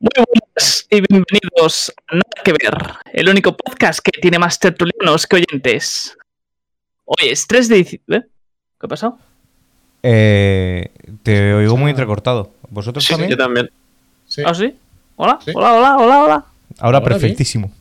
Muy buenas y bienvenidos a Nada que Ver, el único podcast que tiene más tertulianos que oyentes. Hoy es 3 de diciembre. ¿Eh? ¿Qué ha pasado? Eh, te oigo muy entrecortado. ¿Vosotros Sí, también? yo también. Sí. ¿Ah, sí? Hola, Sí. hola, hola, hola, hola. Ahora Ahora sí. perfectísimo.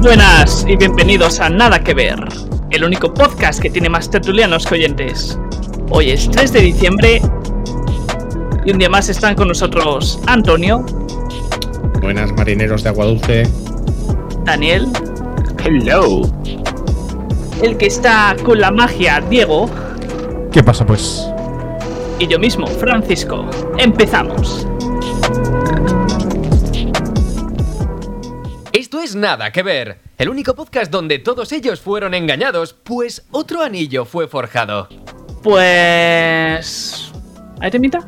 Buenas y bienvenidos a Nada que Ver, el único podcast que tiene más tertulianos que oyentes. Hoy es 3 de diciembre y un día más están con nosotros Antonio, Buenas marineros de agua dulce. Daniel, Hello. el que está con la magia Diego ¿Qué pasa pues? y yo mismo, Francisco. Empezamos. Esto es Nada que Ver, el único podcast donde todos ellos fueron engañados, pues otro anillo fue forjado. Pues... ¿Hay temita?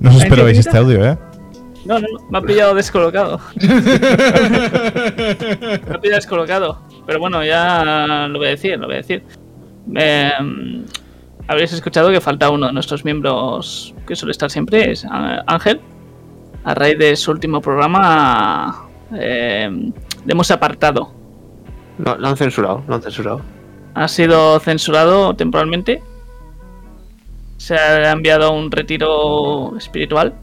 No os ¿Hay esperabais este audio, ¿eh? No, no, no, me ha pillado descolocado. me ha pillado descolocado. Pero bueno, ya lo voy a decir, lo voy a decir. Eh, habréis escuchado que falta uno de nuestros miembros que suele estar siempre, es Á- Ángel. A raíz de su último programa, eh, le hemos apartado. No, lo han censurado, lo han censurado. Ha sido censurado temporalmente. Se ha enviado a un retiro espiritual.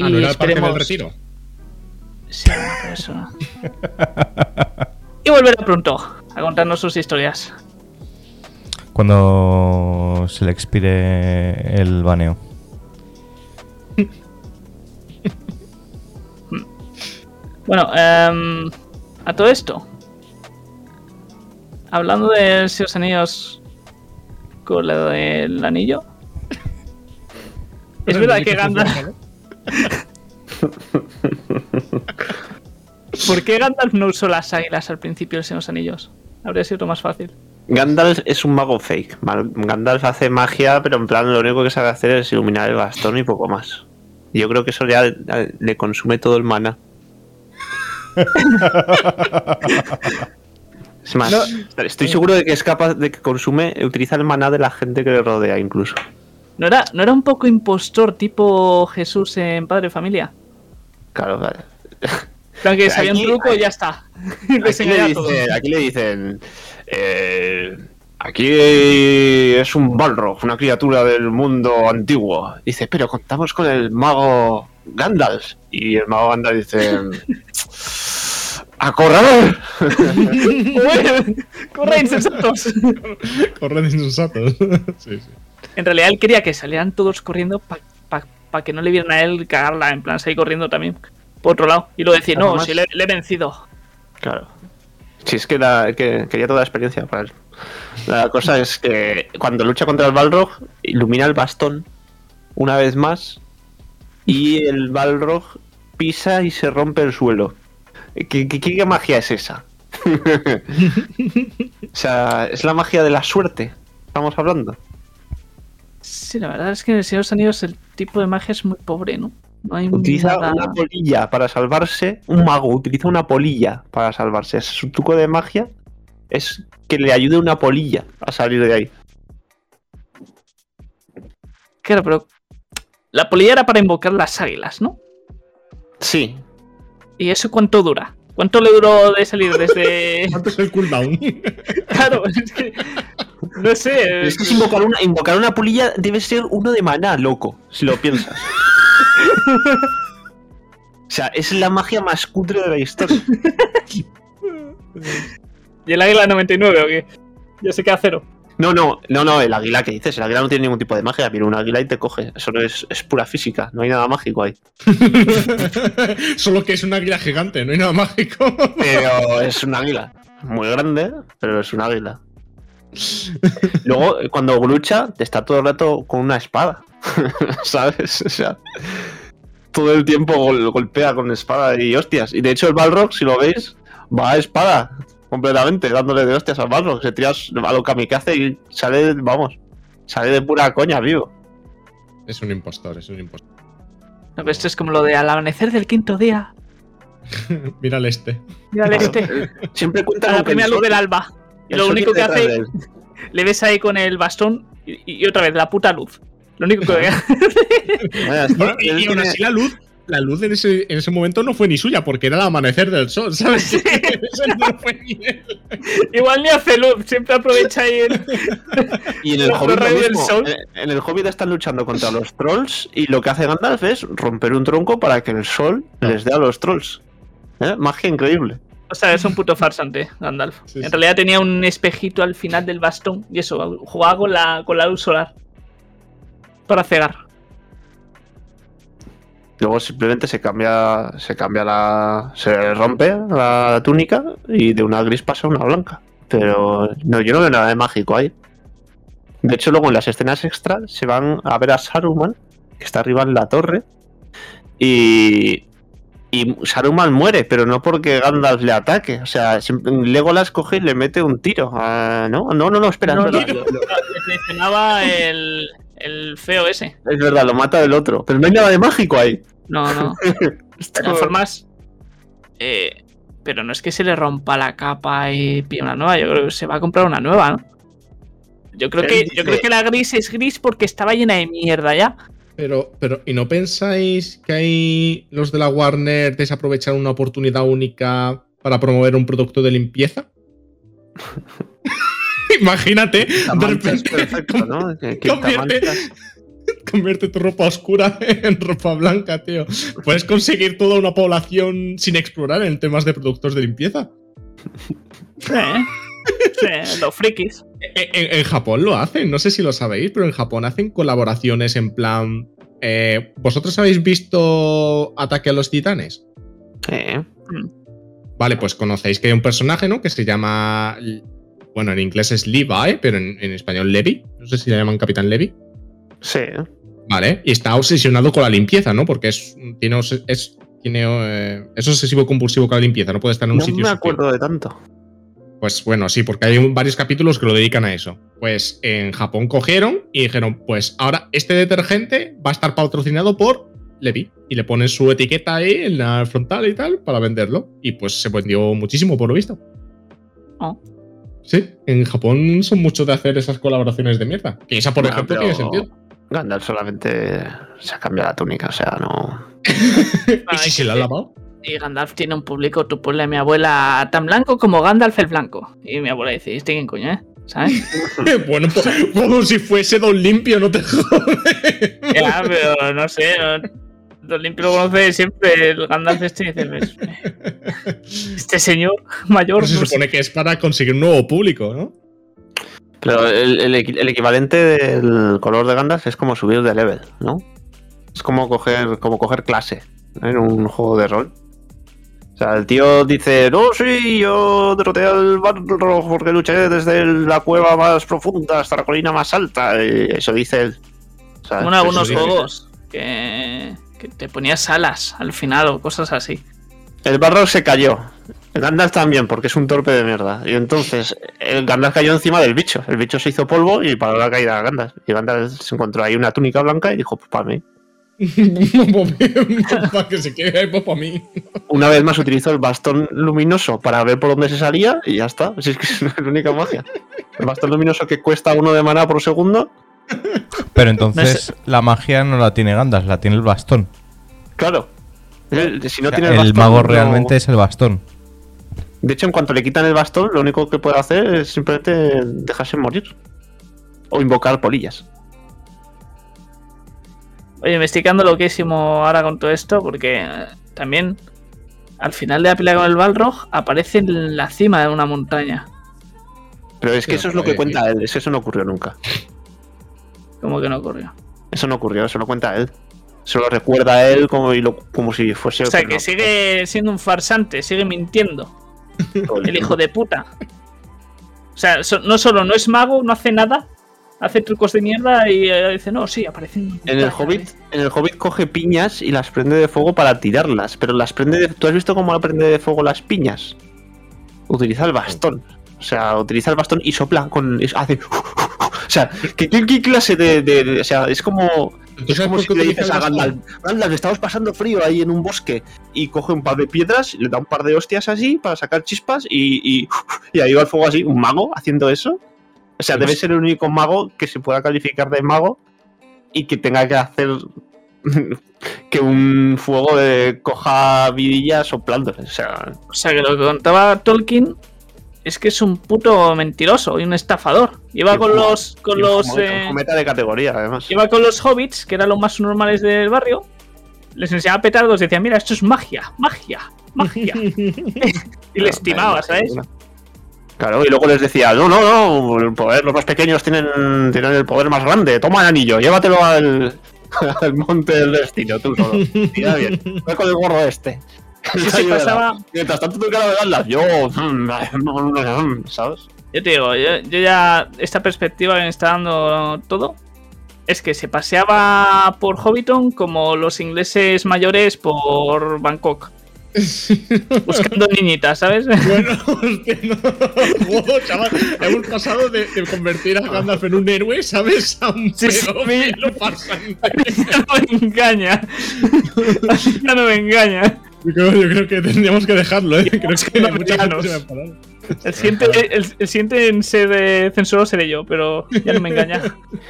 Ah, ¿no era el parque del retiro? Sí, eso. y volverá pronto a contarnos sus historias. Cuando se le expire el baneo. Bueno, em, a todo esto. Hablando de si los anillos con lo del anillo. Es verdad que Gandalf. ¿Por qué Gandalf no usó las águilas al principio de los anillos? Habría sido más fácil. Gandalf es un mago fake. Gandalf hace magia, pero en plan lo único que sabe hacer es iluminar el bastón y poco más. Yo creo que eso ya eh, le consume todo el mana. Es más, estoy seguro de que es capaz de que consume, utiliza el maná de la gente que le rodea incluso. ¿No era, ¿No era un poco impostor tipo Jesús en Padre de Familia? Claro, plan que sabía un Aquí- truco y ya está. Le dicen, aquí le dicen eh, aquí es un Balrog, una criatura del mundo antiguo. Dice, pero contamos con el mago Gandalf. Y el mago Gandalf dice, ¡a correr! ¡Uy! ¡Corre, insensatos! Corred insensatos. sí, sí. En realidad él quería que salieran todos corriendo para que no le vieran a él cagarla, en plan, seguir corriendo también. Por otro lado. Y luego decir, no, si le, le he vencido. Claro. Si es que, la- que quería toda la experiencia para él. La cosa es que cuando lucha contra el Balrog, ilumina el bastón una vez más y el Balrog pisa y se rompe el suelo. ¿Qué, qué- qué magia es esa? o sea, es la magia de la suerte. Estamos hablando. Sí, la verdad es que en el Señor de los Anillos el tipo de magia es muy pobre, ¿no? No hay Utiliza nada- una polilla para salvarse. Un mago utiliza una polilla para salvarse. Su truco de magia es que le ayude una polilla a salir de ahí. Claro, pero... La polilla era para invocar las águilas, ¿no? Sí, ¿Y eso cuánto dura? ¿Cuánto le duró de salir desde...? ¿Cuánto es el cooldown? claro, es que... No sé... Es que si invocar una, invocar una polilla debe ser uno de maná, loco, si lo piensas. o sea, es la magia más cutre de la historia. ¿Y el águila 99 o qué? Ya se queda cero. No, no, no, no, el águila que dices, el águila no tiene ningún tipo de magia, viene un águila y te coge. Eso no es, es pura física, no hay nada mágico ahí. Solo que es un águila gigante, no hay nada mágico. Pero es un águila. Muy grande, pero es un águila. Luego, cuando lucha, te está todo el rato con una espada. ¿Sabes? O sea, todo el tiempo gol- golpea con espada y hostias. Y de hecho, el Balrog, si lo veis, va a espada. Completamente, dándole de hostias al Balrog. Se tira a lo kamikaze y sale, vamos, sale de pura coña vivo. Es un impostor, es un impostor. No, pero esto es como lo de al amanecer del quinto día. Mira el este. Mírale Claro, este. Siempre cuenta la que primera luz del alba. Y lo único que hace, le ves ahí con el bastón y, y otra vez la puta luz. Lo único que Bueno, y, y aún así la luz, la luz en ese, en ese momento no fue ni suya, porque era el amanecer del sol, ¿sabes? Eso no fue ni él. Igual ni hace luz, siempre aprovecha ahí el... Y en el Hobbit del sol. En- el Hobbit están luchando contra los trolls y lo que hace Gandalf es romper un tronco para que el sol les dé a los trolls. ¿Eh? Magia increíble. O sea, es un puto farsante, Gandalf. Sí, en realidad tenía un espejito al final del bastón y eso, jugaba con la, con la luz solar. Para cegar. Luego simplemente se cambia, se cambia la, se rompe la túnica y de una gris pasa a una blanca. Pero no, yo no veo nada de mágico ahí. De hecho, luego en las escenas extras se van a ver a Saruman, que está arriba en la torre, y, y Saruman muere, pero no porque Gandalf le ataque. O sea, Legolas coge y le mete un tiro. Ah, no, no, no, no, espera, No, es, no, verdad, lo- lo- mencionaba el, el feo ese. es verdad, lo mata del otro. Pero no hay nada de mágico ahí. No, no. De todas formas. eh, pero no es que se le rompa la capa y pille una nueva. Yo creo que se va a comprar una nueva, ¿no? Yo creo que, dice- yo creo que la gris es gris porque estaba llena de mierda ya. Pero, pero, ¿y no pensáis que ahí los de la Warner desaprovecharon una oportunidad única para promover un producto de limpieza? Imagínate, de repente perfecta, ¿no? Convierte- manchas. convierte tu ropa oscura en ropa blanca, tío. Puedes conseguir toda una población sin explorar en temas de productos de limpieza. Sí, sí, los frikis. En, en- en Japón lo hacen, no sé si lo sabéis, pero en Japón hacen colaboraciones en plan. eh, ¿Vosotros habéis visto Ataque a los Titanes? Sí. Vale, pues conocéis que hay un personaje, ¿no? Que se llama. Bueno, en inglés es Levi, pero en, en español Levi. No sé si le llaman Capitán Levi. Sí. Vale, y está obsesionado con la limpieza, ¿no? Porque es, tiene, es, tiene, eh, es obsesivo compulsivo con la limpieza, no puede estar en un No sitio. me sucio. acuerdo de tanto. Pues bueno, sí, porque hay varios capítulos que lo dedican a eso. Pues en Japón cogieron y dijeron, pues ahora este detergente va a estar patrocinado por Levi. Y le ponen su etiqueta ahí en la frontal y tal para venderlo. Y pues se vendió muchísimo, por lo visto. Oh. Sí, en Japón son muchos de hacer esas colaboraciones de mierda. Que esa, por ejemplo, pero tiene sentido. Gandalf solamente se ha cambiado la túnica, o sea, no. ¿Y si se la ha lavado? Y Gandalf tiene un público, tú ponle a mi abuela tan blanco como Gandalf el blanco. Y mi abuela dice, ¿este quién coño, eh? ¿Sabes? bueno, pues, como si fuese Don Limpio, no te jodes. ya, pero no sé. no- Don Limpio lo conoce siempre, el Gandalf este dice, "Ves, este señor mayor. Pero se no sé". supone que es para conseguir un nuevo público, ¿no? Pero el, el el equivalente del color de Gandalf es como subir de level, ¿no? Es como coger, como coger clase en un juego de rol. O sea, el tío dice, no, sí, yo derroté al Balrog porque luché desde la cueva más profunda hasta la colina más alta. Y eso dice él. O sea, algunos juegos que, que te ponías alas al final o cosas así. El Balrog se cayó. El Gandalf también, porque es un torpe de mierda. Y entonces, el Gandalf cayó encima del bicho. El bicho se hizo polvo y paró la caída de Gandalf. Y Gandalf se encontró ahí una túnica blanca y dijo, pues para mí. para que se quede ahí pues, para mí. Una vez más utilizó el bastón luminoso para ver por dónde se salía y ya está. Si es que es la única magia. El bastón luminoso que cuesta uno de maná por segundo. Pero entonces la magia no la tiene Gandalf, la tiene el bastón. Claro. El- si no O sea, tiene el bastón, mago no- realmente es el bastón. De hecho, en cuanto le quitan el bastón, lo único que puede hacer es simplemente dejarse morir. O invocar polillas. Oye, me estoy quedando loquísimo ahora con todo esto porque eh, también al final de la pelea con el Balrog aparece en la cima de una montaña. Pero es que eso es lo que cuenta él. Es que eso no ocurrió nunca. Como que no ocurrió. Eso no ocurrió, eso lo cuenta él. Se lo recuerda a él como, y lo- como si fuese. O sea, que no. sigue siendo un farsante, sigue mintiendo. El hijo de puta. O sea, no solo no es mago, no hace nada, hace trucos de mierda y eh, dice, no, sí, aparece en el Hobbit, en el Hobbit coge piñas y las prende de fuego para tirarlas, pero las prende de, ¿Tú has visto cómo prende de fuego las piñas? utiliza el bastón. O sea, utiliza el bastón y sopla con. hace. O sea, ¿qué, qué- qué clase de, de- de- O sea, es como. ¿Tú Es como si le dices a? Gandalf, Gandalf, estamos pasando frío ahí en un bosque y coge un par de piedras, le da un par de hostias así para sacar chispas y, y, y ahí va el fuego así, un mago haciendo eso. O sea, debe ser el único mago que se pueda calificar de mago y que tenga que hacer que un fuego de coja vidilla soplándole. O sea, O sea que lo que contaba Tolkien es que es un puto mentiroso y un estafador. Iba Y con los con los eh, de categoría, además. iba con los hobbits, que eran los más normales del barrio. Les enseñaba petardos, decía, mira, esto es magia, magia, magia. y les timaba, ¿sabes? Claro, y luego les decía, no, no, no, el poder, los más pequeños tienen, tienen el poder más grande, toma el anillo, llévatelo al, al monte del destino, tú solo. Mira bien, con el gorro este. Sí, sí, pasaba- Mientras tanto tú cara de Gandalf, yo, ¿sabes? Yo te digo, yo, yo ya esta perspectiva que me está dando todo es que se paseaba por Hobbiton como los ingleses mayores por Bangkok. Buscando niñitas, ¿sabes? Bueno, hostia, no. Joder, chaval, hemos pasado de, de convertir a Gandalf en un héroe, ¿sabes? A un Sí, sí, farsante. ya no me engaña. ya no me engaña. Yo creo, yo creo que tendríamos que dejarlo, ¿eh? Creo que No, se. El siguiente, el, el siguiente en ser eh, censuro seré yo, pero ya no me engaña.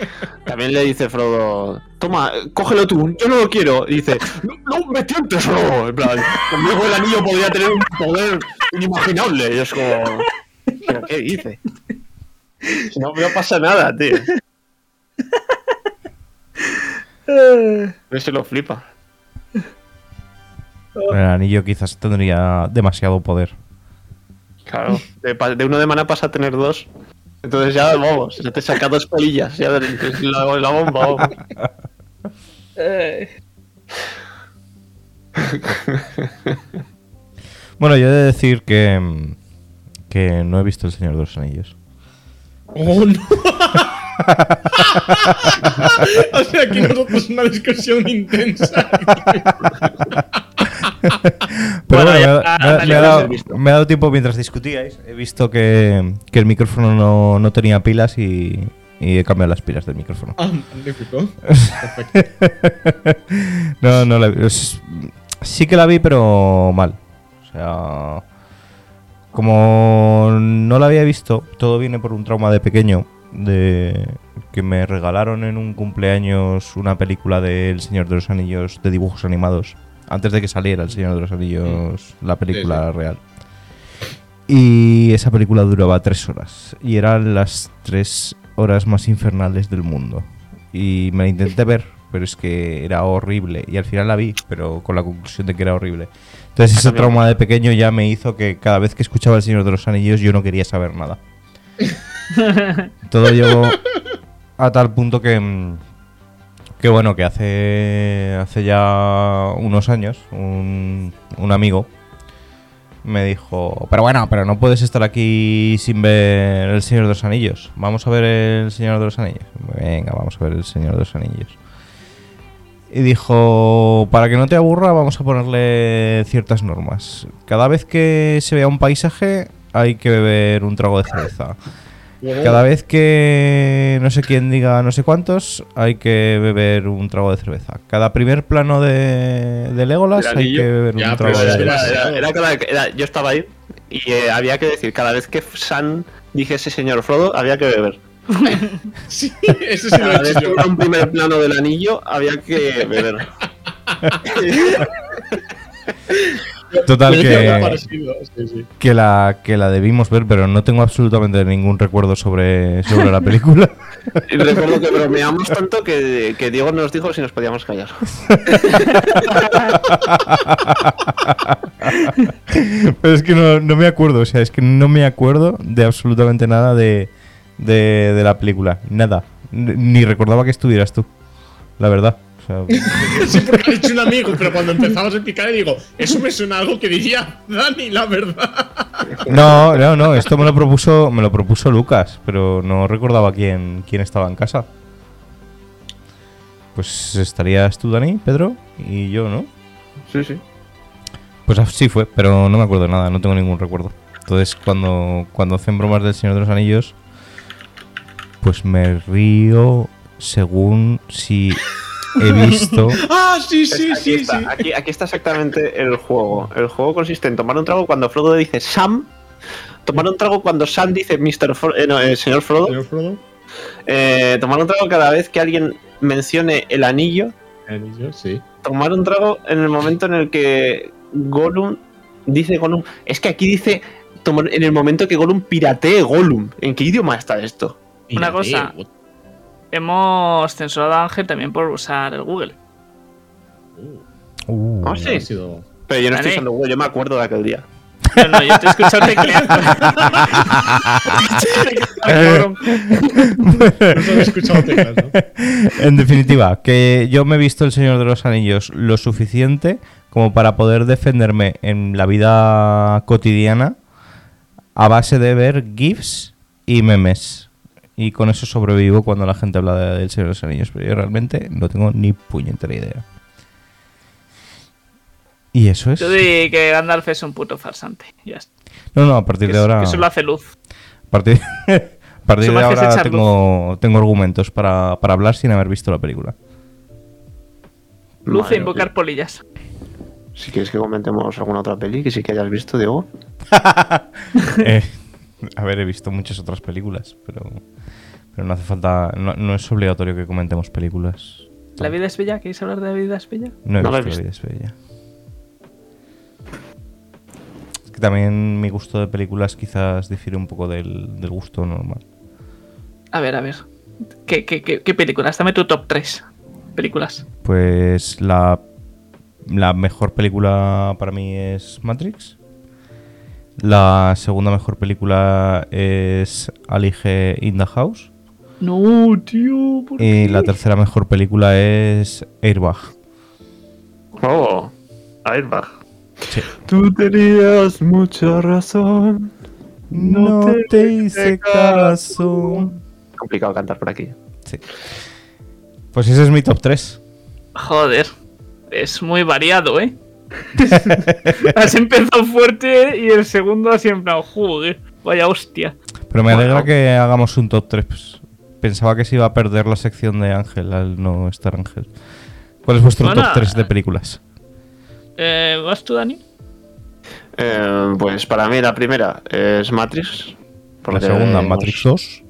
También le dice Frodo, toma, cógelo tú, yo no lo quiero. Y dice, no, no me tientes, Frodo. En plan, conmigo el anillo podría tener un poder inimaginable. Y es como, ¿pero qué dice? Si no, no pasa nada, tío. Ese lo flipa. El anillo quizás tendría demasiado poder. Claro, de, uno de mana pasa a tener dos. Entonces ya, vamos, ya te saca dos polillas. Ya de la, la bomba. vamos. Bueno, yo he de decir que, que no he visto El Señor de los Anillos. ¡Oh, no! o sea, aquí nosotros una discusión intensa. Pero Bueno, bueno, me, ya ha- me ha- está, me ha ya dado, me ha tiempo mientras discutíais. He visto que, que el micrófono no, no tenía pilas y, y he cambiado las pilas del micrófono. Ah, magnífico. Perfecto. No, no la vi. Es- Sí que la vi, pero mal. O sea, como no la había visto, todo viene por un trauma de pequeño. De que me regalaron en un cumpleaños una película de El Señor de los Anillos de dibujos animados. Antes de que saliera El Señor de los Anillos, la película real. Y esa película duraba tres horas. Y eran las tres horas más infernales del mundo. Y me la intenté ver, pero es que era horrible. Y al final la vi, pero con la conclusión de que era horrible. Entonces ese trauma de pequeño ya me hizo que cada vez que escuchaba El Señor de los Anillos yo no quería saber nada. Todo llegó a tal punto que... Que bueno, que hace, hace ya unos años un, un amigo me dijo, pero bueno, pero no puedes estar aquí sin ver El Señor de los Anillos. Vamos a ver El Señor de los Anillos. Venga, vamos a ver El Señor de los Anillos. Y dijo, para que no te aburra, vamos a ponerle ciertas normas. Cada vez que se vea un paisaje, hay que beber un trago de cerveza. Cada vez que no sé quién diga no sé cuántos, hay que beber un trago de cerveza. Cada primer plano de, de Legolas hay que beber Ya, un trago de Era- cerveza. era- era cada- era- yo estaba ahí y eh, había que decir, cada vez que San dijese señor Frodo, había que beber. Sí, eso sí lo Cada he vez hecho que un primer plano del anillo, había que beber. Total que, parecido, sí, sí. que la que la debimos ver, pero no tengo absolutamente ningún recuerdo sobre, sobre la película. Y recuerdo que bromeamos tanto que, que Diego nos dijo si nos podíamos callar. Pero es que no, no me acuerdo, o sea, es que no me acuerdo de absolutamente nada de, de, de la película. Nada. Ni recordaba que estuvieras tú, la verdad. O sea, Sí, porque ha dicho un amigo, pero cuando empezamos a explicar, digo, eso me suena a algo que diría Dani, la verdad. no, no, no, esto me lo propuso, me lo propuso Lucas, pero no recordaba quién, quién estaba en casa. Pues estarías tú, Dani, Pedro, y yo, ¿no? Sí, sí. Pues así fue, pero no me acuerdo de nada, no tengo ningún recuerdo. Entonces, cuando, cuando hacen bromas del Señor de los Anillos, pues me río según si he visto. Ah, sí, sí, aquí, sí, está, sí. Aquí, aquí está exactamente el juego. El juego consiste en tomar un trago cuando Frodo dice Sam. Tomar un trago cuando Sam dice Mr. Fro- eh, no, eh, señor Frodo. Señor Frodo. Eh, tomar un trago cada vez que alguien mencione el anillo. Anillo, sí. Tomar un trago en el momento en el que Gollum dice Gollum. Es que aquí dice tomar en el momento que Gollum piratee Gollum. ¿En qué idioma está esto? Una cosa. what- Hemos censurado a Ángel también por usar el Google. Uh, Ah, sí. sido- Pero yo no estoy usando Google, yo me acuerdo de aquel día. No, no, yo te he escuchado teclear. Cabrón. No se había escuchado teclas, ¿no? En definitiva, que yo me he visto el Señor de los Anillos lo suficiente como para poder defenderme en la vida cotidiana a base de ver GIFs y memes. Y con eso sobrevivo cuando la gente habla de- del Señor de los Anillos, pero yo realmente no tengo ni puñetera idea. Y eso es. Yo di que Gandalf es un puto farsante. Ya está. No, no, a partir Que, de ahora. que solo hace luz. A partir, a partir de ahora tengo, tengo argumentos para, para hablar sin haber visto la película. Luz Madre e invocar polillas. Si quieres que comentemos alguna otra peli que sí que hayas visto, Diego. Eh, a ver, he visto muchas otras películas, pero, pero no hace falta. No, no es obligatorio que comentemos películas. ¿La vida es bella? ¿Queréis hablar de la vida es bella? No he No visto La vida es bella. Es que también mi gusto de películas quizás difiere un poco del, del gusto normal. A ver, a ver. ¿Qué, qué, qué, qué películas? Dame tu top 3 películas. Pues la, la mejor película para mí es Matrix. La segunda mejor película es Ali G in the House. No, tío. ¿por Y qué? la tercera mejor película es Airbag. Oh, Airbag. Sí. Tú tenías mucha razón. No te hice caso. Complicado cantar por aquí. Sí. Pues ese es mi top 3. Joder. Es muy variado, ¿eh? has empezado fuerte y el segundo ha siempre joder. Vaya hostia. Pero me alegra Bueno. que hagamos un top 3. Pues, pensaba que se iba a perder la sección de Ángel al no estar Ángel. ¿Cuál es vuestro Bueno, top 3 de películas? Eh, ¿Vas tú, Dani? Eh, pues para mí la primera es Matrix. La segunda, Matrix 2.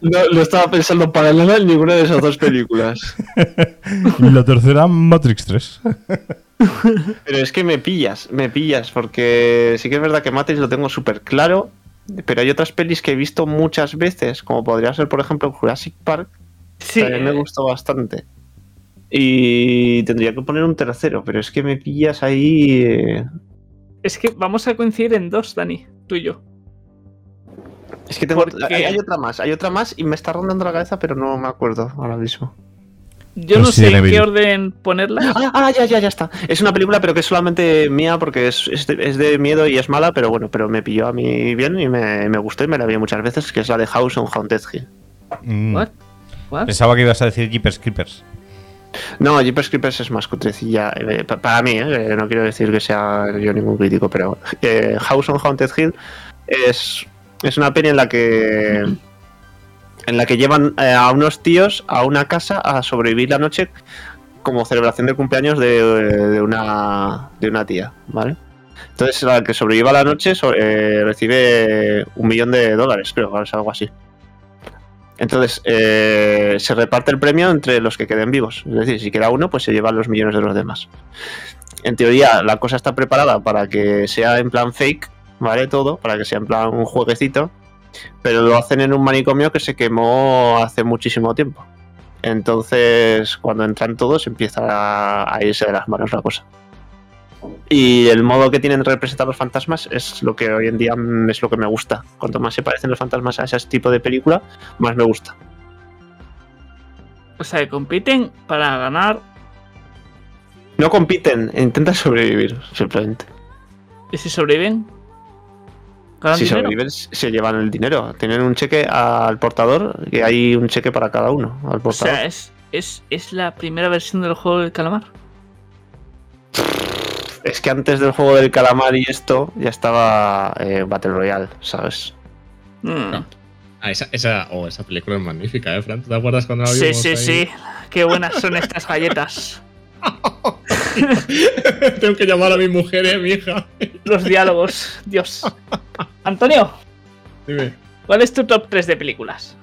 No, no estaba pensando paralela en ninguna de esas dos películas. Y la tercera, Matrix 3. Pero es que me pillas, me pillas, porque sí que es verdad que Matrix lo tengo súper claro, pero hay otras pelis que he visto muchas veces, como podría ser, por ejemplo, Jurassic Park, Sí. que a mí me gustó bastante. Y tendría que poner un tercero, pero es que me pillas ahí. Es que vamos a coincidir en dos, Dani. Tú y yo. Es que tengo. Porque- Hay, hay otra más, hay otra más y me está rondando la cabeza, pero no me acuerdo ahora mismo. Yo no sé en qué orden ponerla. Ah, ah, ya, ya, ya está. Es una película, pero que es solamente mía porque es, es de, es de miedo y es mala, pero bueno, pero me pilló a mí bien y me, me gustó y me la vi muchas veces, que es la de House on Haunted Hill. Mm. What? What? Pensaba que ibas a decir Jeepers Creepers. No, Jeepers Creepers es más cutrecilla. eh, pa- para mí, eh, eh, no quiero decir que sea yo ningún crítico, pero eh, House on Haunted Hill es, es una peli en la que en la que llevan eh, a unos tíos a una casa a sobrevivir la noche como celebración de cumpleaños de, de una de una tía, ¿vale? Entonces la que sobreviva la noche recibe un millón de dólares, creo, es algo así. Entonces, eh, se reparte el premio entre los que queden vivos. Es decir, si queda uno, pues se llevan los millones de los demás. En teoría, la cosa está preparada para que sea en plan fake, ¿vale? Todo, para que sea en plan un jueguecito. Pero lo hacen en un manicomio que se quemó hace muchísimo tiempo. Entonces, cuando entran todos, empieza a, irse de las manos la cosa. Y el modo que tienen de representar los fantasmas es lo que hoy en día es lo que me gusta. Cuanto más se parecen los fantasmas a ese tipo de película, más me gusta. O sea, que compiten para ganar. No compiten, intentan sobrevivir, simplemente. ¿Y si sobreviven? ¿Ganan Si dinero? sobreviven, se llevan el dinero. Tienen un cheque al portador, y hay un cheque para cada uno. Al O sea, es, es, es la primera versión del juego del calamar. Es que antes del juego del calamar y esto ya estaba eh, Battle Royale, ¿sabes? Mm. Ah, esa, esa, oh, esa película es magnífica, ¿eh, Fran? ¿Tú te acuerdas cuando la Sí, vimos sí, ahí? sí. Qué buenas son estas galletas. Tengo que llamar a mi mujer y a mi hija. Los diálogos. Dios. Antonio, Dime. ¿cuál es tu top 3 de películas?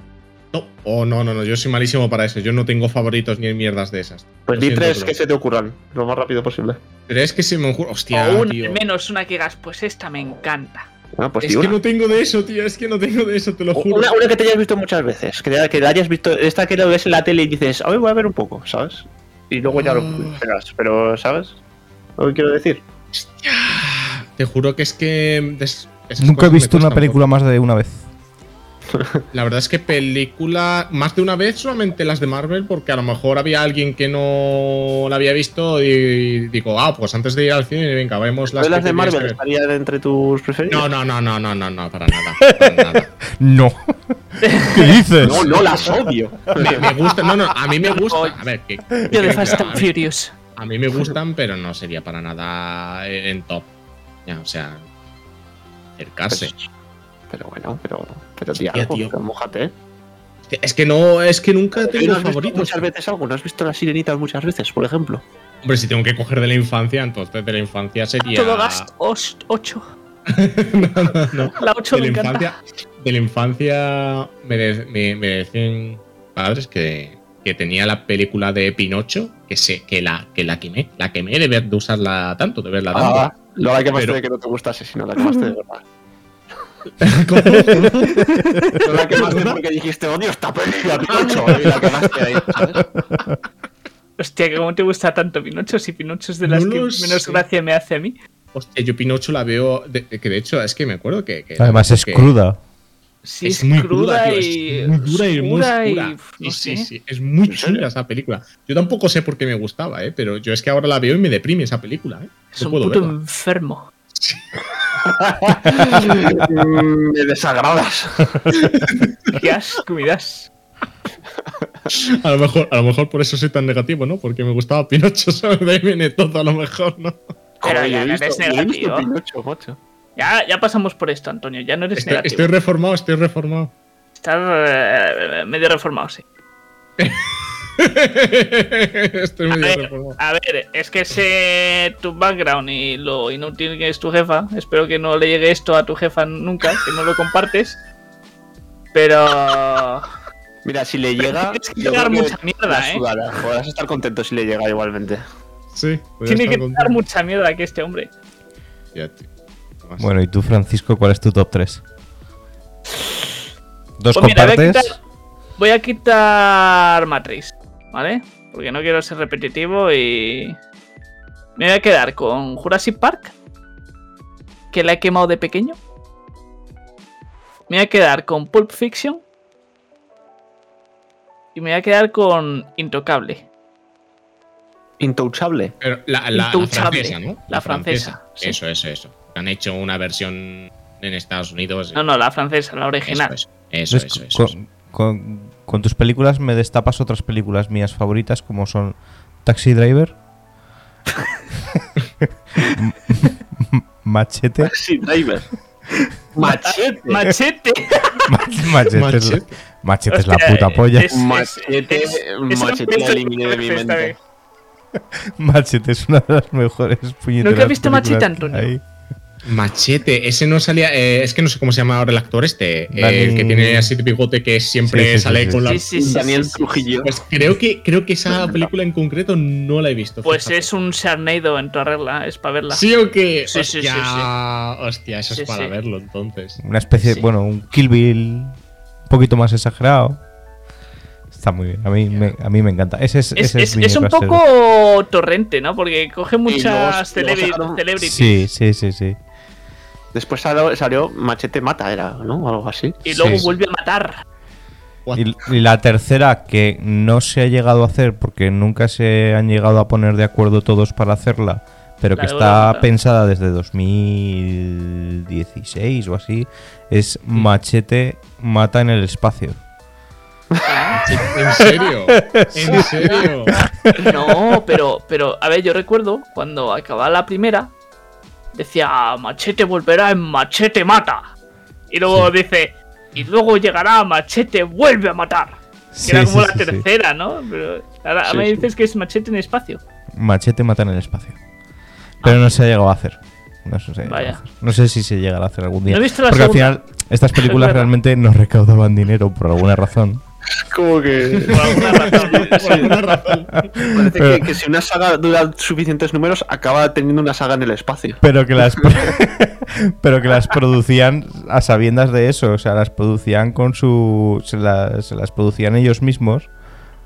No, oh, no, no, no, yo soy malísimo para eso. Yo no tengo favoritos ni mierdas de esas. Pues Lo di tres pero- que se te ocurran, lo más rápido posible. ¿Crees que se me ocurre? Hostia, o una, tío. al menos una que digas, pues esta me encanta. Ah, pues Es que una. no tengo de eso, tío. Es que no tengo de eso, te lo juro. Una, una que te hayas visto muchas veces, que, que la hayas visto, esta que lo ves en la tele y dices, a ver, voy a ver un poco, ¿sabes? Y luego ya lo Ah. pegas, pero ¿sabes? Lo que quiero decir. Te juro que es que. Nunca he visto una película más de una vez. La verdad es que película. Más de una vez solamente las de Marvel, porque a lo mejor había alguien que no la había visto y digo, ah, pues antes de ir al cine, venga, vemos las ¿Las, de Marvel ver. estarían entre tus preferidas? No, no, no, no, no, no, no, para nada. Para nada. No. ¿Qué dices? no, no, las odio. Me, me gusta, no, no, a mí me gusta. A ver, que, Yo de Fast a and mí- Furious. A mí me gustan, pero no sería para nada en top. Ya, o sea, acercarse. Pues, pero bueno, pero, pero di algo, tío. pero mójate. Es que no, es que nunca ¿Y tengo no favoritos. muchas veces algo? ¿No has visto las sirenitas muchas veces, por ejemplo? Hombre, si tengo que coger de la infancia, entonces de la infancia sería. Todo gas 8. no, no, no. La 8 De me la infancia, de la infancia me, de- me, me decían padres que, que tenía la película de Pinocho, que se, que la, que la quemé. La quemé de, ver, de usarla tanto, de verla tanto. Ah, lo la quemaste Pero- de que no te gustase, sino la quemaste de verdad. ¿Cómo? No la quemaste porque dijiste, odio esta película, Pinocho, y la quemaste ahí, ¿sabes? Hostia, que cómo te gusta tanto Pinocho, si Pinocho es de las No que menos sé. gracia me hace a mí. Hostia, yo Pinocho la veo. de- que de hecho, es que me acuerdo que. que- Además es que- cruda. Sí, es es, muy cruda, tío, y. es muy dura y muy oscura y- Sí, no sí, sé. sí, es muy chula esa película. Yo tampoco sé por qué me gustaba, ¿eh? pero yo es que ahora la veo y me deprime esa película. ¿eh? Es No un puedo puto verla. enfermo. Mm, Me desagradas. Qué asco me das. A lo, mejor, a lo mejor por eso soy tan negativo, ¿no? Porque me gustaba Pinocho, ¿sabes? De ahí viene todo, a lo mejor, ¿no? Pero ya no eres negativo. Pinocho, macho. Ya, ya pasamos por esto, Antonio. Ya no eres Estoy, negativo. estoy reformado, estoy reformado. Estás eh, medio reformado, sí. estoy A medio ver, a ver, es que sé tu background y lo inútil que es tu jefa. Espero que no le llegue esto a tu jefa nunca, que no lo compartes. Pero. Mira, si le llega. Tienes que llegar creo que mucha mierda, ¿eh? Podrás estar contento si le llega igualmente. Sí, Tiene que contento. dar mucha mierda que este hombre. Ya, tío. Más. Bueno, ¿y tú, Francisco, cuál es tu top 3? ¿Dos Pues mira, voy a compartes? quitar, voy a quitar Matrix, ¿vale? Porque no quiero ser repetitivo y. Me voy a quedar con Jurassic Park, que la he quemado de pequeño. Me voy a quedar con Pulp Fiction. Y me voy a quedar con Intocable. Intouchable. Pero la, la- la Intouchable. francesa, ¿no? La francesa, sí. Eso, eso, eso. Han hecho una versión en Estados Unidos. No, no, la francesa, la original. Eso, eso, eso, eso, con, eso. con- con tus películas me destapas otras películas mías favoritas como son Taxi Driver, Machete. Taxi Driver. Machete. Machete. Machete, es, Machete. Machete es la puta polla. es- Machete. es- es una Machete eliminé de mi mente. eh. Machete es una de las mejores puñeteras ¿Nunca has visto Machete, Antonio? Machete, ese no salía. eh, es que no sé cómo se llama ahora el actor este. eh, Dani- el que tiene así de bigote que siempre Sí, sí, sí, sale sí. con la. Sí, sí, sí, Daniel. Trujillo. Pues creo que, creo que esa película en concreto no la he visto. Pues fíjate. es un Sharknado en tu regla, es para verla. ¿Sí o qué? Sí, sí, sí, hostia, sí. hostia, eso Sí, es para sí. verlo entonces. Una especie, Sí. bueno, un Kill Bill un poquito más exagerado. Está muy bien, a mí, me, a mí me encanta. Ese es, Es, ese es- mi es un poco torrente, ¿no? Porque coge muchas celebrities Sí, sí, sí, sí. Después salió, salió Machete Mata, era, ¿no? Algo así. y luego Sí. vuelve a matar. Y, y la tercera, que no se ha llegado a hacer porque nunca se han llegado a poner de acuerdo todos para hacerla, pero La que está pensada desde 2016 o así, es Machete Mata en el espacio. ¿En serio? ¿En serio? No, pero, pero, a ver, yo recuerdo cuando acababa la primera, decía Machete volverá en Machete mata. Y luego dice, y luego llegará Machete vuelve a matar. Que Sí, era como sí, la tercera, ¿no? Pero ahora me dices que es Machete en espacio. Machete mata en el espacio. Pero no se ha llegado a hacer. No, a Vaya. No sé si se llegará a hacer algún día. No he visto la Porque al final estas películas realmente no recaudaban dinero por alguna razón. Como que. Por alguna razón. Por alguna razón. Parece que, que si una saga dura suficientes números, acaba teniendo una saga en el espacio. Pero que las pero que las producían a sabiendas de eso, o sea, las producían con su se las, se las producían ellos mismos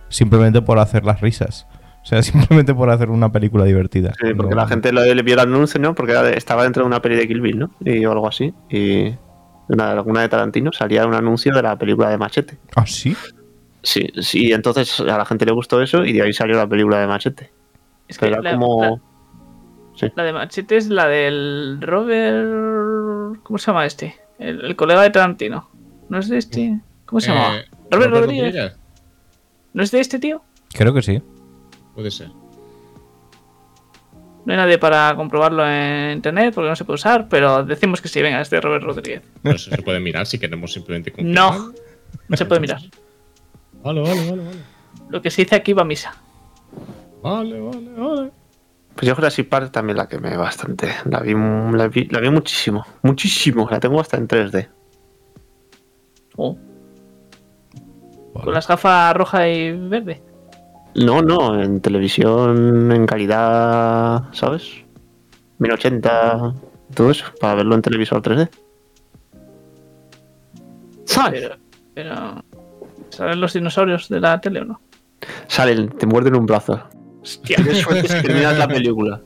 simplemente por hacer las risas. O sea, simplemente por hacer una película divertida. Sí, porque No- la gente lo, le vio el anuncio, ¿no? Porque estaba dentro de una peli de Kill Bill, ¿no? Y o algo así. Y una, alguna de Tarantino salía un anuncio de la película de Machete. ¿Ah, sí? Sí, sí, entonces a la gente le gustó eso y de ahí salió la película de Machete. Es que Pero la, era como. la- la de Machete es la del Robert. ¿Cómo se llama este? El, el colega de Tarantino. ¿No es de este? ¿Cómo se llama? Eh, Robert Robert Rodríguez. Rodríguez. ¿No es de este tío? Creo que sí. Puede ser. No hay nadie para comprobarlo en internet porque no se puede usar, pero decimos que sí, venga, es de Robert Rodríguez. Pero eso se puede mirar si queremos simplemente No, confirmar. no se puede mirar. Vale, vale, vale, vale. Lo que se dice aquí va a misa. Vale, vale, vale. Pues yo Jurassic Park también la quemé bastante. La vi, la vi, la vi muchísimo. Muchísimo. La tengo hasta en 3D. Oh, Con las gafas roja y verde. No, no, en televisión, en calidad, ¿sabes? 1080, todo eso, para verlo en televisor 3D. ¿Sabes? Pero, pero. ¿Saben los dinosaurios de la tele o no? Salen, te muerden un brazo. Hostia. Tienes suerte si terminas la película.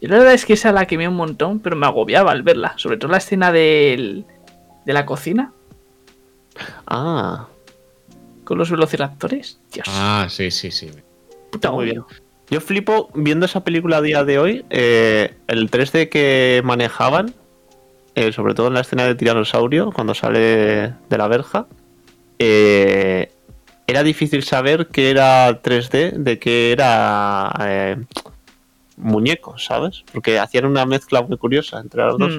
Yo la verdad es que esa la quemé un montón, pero me agobiaba al verla. Sobre todo la escena del, de la cocina Ah, con los velociraptores. Dios, Ah, sí, sí, sí. puta muy bien. Yo flipo viendo esa película a día de hoy, eh, el 3D que manejaban, eh, sobre todo en la escena de tiranosaurio, cuando sale de la verja, eh, era difícil saber que era 3D de que era eh, muñeco, ¿sabes? Porque hacían una mezcla muy curiosa entre los dos.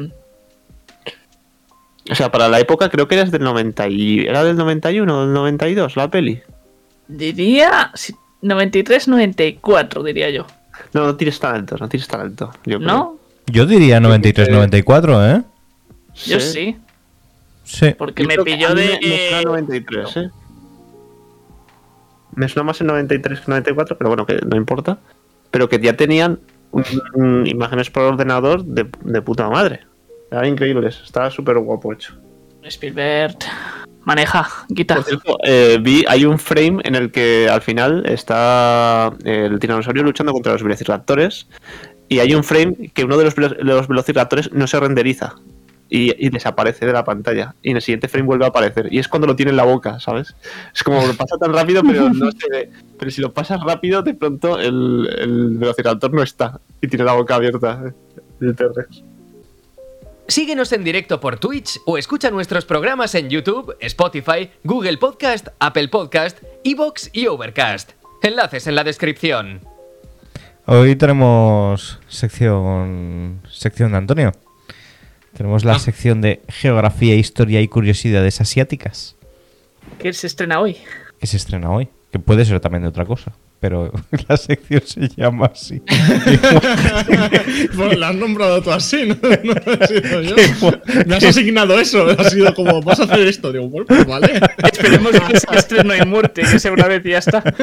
O sea, para la época creo que era del 90 y... ¿Era del 91 o del 92 la peli? diría sí, 93-94, diría yo. No, no tienes talento, no tienes talento. Yo creo. ¿No? Yo diría 93-94, ¿eh? Yo sí. Sí. Porque Yo me creo pilló de. Me, me suena 93, ¿eh? Me suena más en 93 que 94, pero bueno, que no importa. Pero que ya tenían un- un- imágenes por ordenador de, de puta madre. Eran increíbles, estaba súper guapo hecho. Spielberg. Maneja, quita. Por cierto, eh, vi, hay un frame en el que al final está el tiranosaurio luchando contra los velociraptores. Y hay un frame que uno de los, los velociraptores no se renderiza. Y, y desaparece de la pantalla. Y en el siguiente frame vuelve a aparecer. Y es cuando lo tiene en la boca, ¿sabes? Es como lo pasa tan rápido, pero no se ve. Pero si lo pasas rápido, de pronto el, el velociraptor no está. Y tiene la boca abierta. El T-Rex. Síguenos en directo por Twitch o escucha nuestros programas en YouTube, Spotify, Google Podcast, Apple Podcast, Evox y Overcast. Enlaces en la descripción. Hoy tenemos sección sección de Antonio. Tenemos la Ah. sección de geografía, historia y curiosidades asiáticas Que se estrena hoy. que se estrena hoy, que puede ser también de otra cosa, pero la sección se llama así. Bueno, la has nombrado tú así, ¿no? No he sido yo. Me has asignado eso. Ha sido como, vas a hacer esto. Digo, bueno, pues vale. Esperemos que sea estreno y muerte, que sea una vez y ya está.